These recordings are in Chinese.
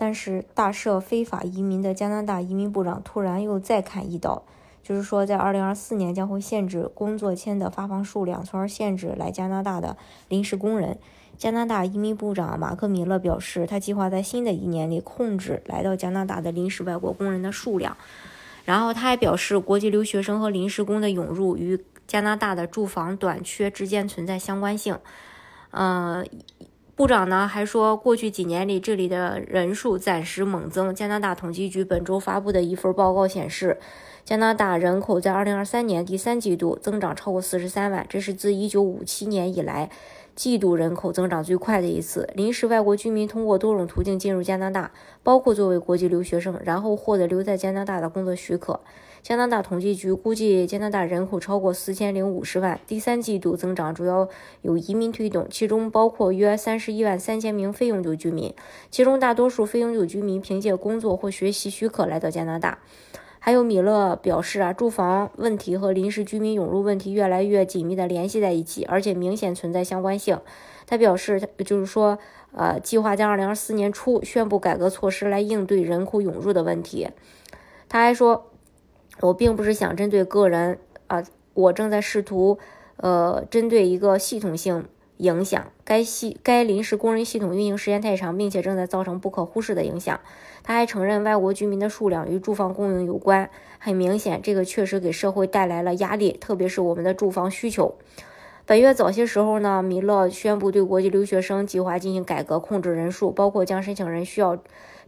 但是大赦非法移民的加拿大移民部长突然又再砍一刀，就是说在二零二四年将会限制工作签的发放数量，从而限制来加拿大的临时工人。加拿大移民部长马克米勒表示，他计划在新的一年里控制来到加拿大的临时外国工人的数量。然后他还表示，国际留学生和临时工的涌入与加拿大的住房短缺之间存在相关性。嗯。部长呢还说，过去几年里，这里的人数暂时猛增。加拿大统计局本周发布的一份报告显示，加拿大人口在2023年第三季度增长超过43万，这是自1957年以来季度人口增长最快的一次。临时外国居民通过多种途径进入加拿大，包括作为国际留学生，然后获得留在加拿大的工作许可。加拿大统计局估计，加拿大人口超过四千零五十万。第三季度增长主要有移民推动，其中包括约三十一万三千名非永久居民，其中大多数非永久居民凭借工作或学习许可来到加拿大。还有米勒表示啊，住房问题和临时居民涌入问题越来越紧密地联系在一起，而且明显存在相关性。他表示，就是说，呃，计划在二零二四年初宣布改革措施来应对人口涌入的问题。他还说。我并不是想针对个人啊，我正在试图，呃，针对一个系统性影响。该系该临时工人系统运营时间太长，并且正在造成不可忽视的影响。他还承认，外国居民的数量与住房供应有关。很明显，这个确实给社会带来了压力，特别是我们的住房需求。本月早些时候呢，米勒宣布对国际留学生计划进行改革，控制人数，包括将申请人需要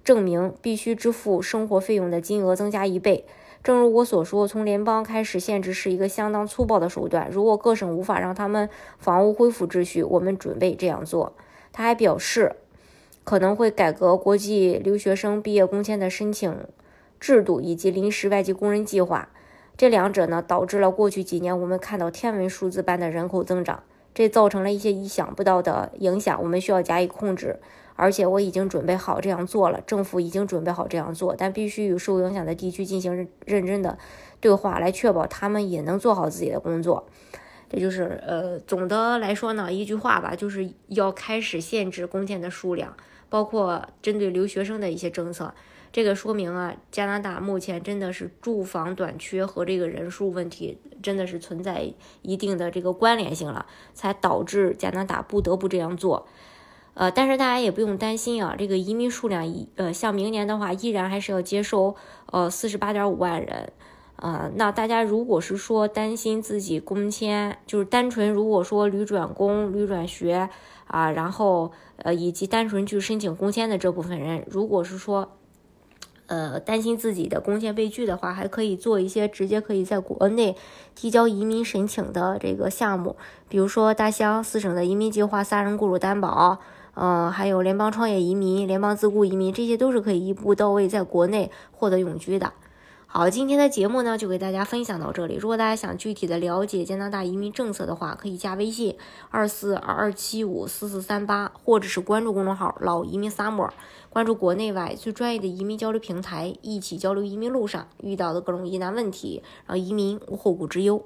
证明必须支付生活费用的金额增加一倍。正如我所说，从联邦开始限制是一个相当粗暴的手段。如果各省无法让他们房屋恢复秩序，我们准备这样做。他还表示，可能会改革国际留学生毕业工签的申请制度以及临时外籍工人计划。这两者呢，导致了过去几年我们看到天文数字般的人口增长，这造成了一些意想不到的影响，我们需要加以控制。而且我已经准备好这样做了，政府已经准备好这样做，但必须与受影响的地区进行认认真的对话，来确保他们也能做好自己的工作。这就是呃，总的来说呢，一句话吧，就是要开始限制工签的数量，包括针对留学生的一些政策。这个说明啊，加拿大目前真的是住房短缺和这个人数问题真的是存在一定的这个关联性了，才导致加拿大不得不这样做。呃，但是大家也不用担心啊，这个移民数量一呃，像明年的话，依然还是要接收呃四十八点五万人，呃，那大家如果是说担心自己工签，就是单纯如果说旅转工、旅转学啊，然后呃以及单纯去申请工签的这部分人，如果是说呃担心自己的工签被拒的话，还可以做一些直接可以在国内提交移民申请的这个项目，比如说大乡四省的移民计划、三人雇主担保。嗯，还有联邦创业移民、联邦自雇移民，这些都是可以一步到位在国内获得永居的。好，今天的节目呢就给大家分享到这里。如果大家想具体的了解加拿大移民政策的话，可以加微信二四二二七五四四三八，或者是关注公众号“老移民 summer”，关注国内外最专业的移民交流平台，一起交流移民路上遇到的各种疑难问题，让移民无后顾之忧。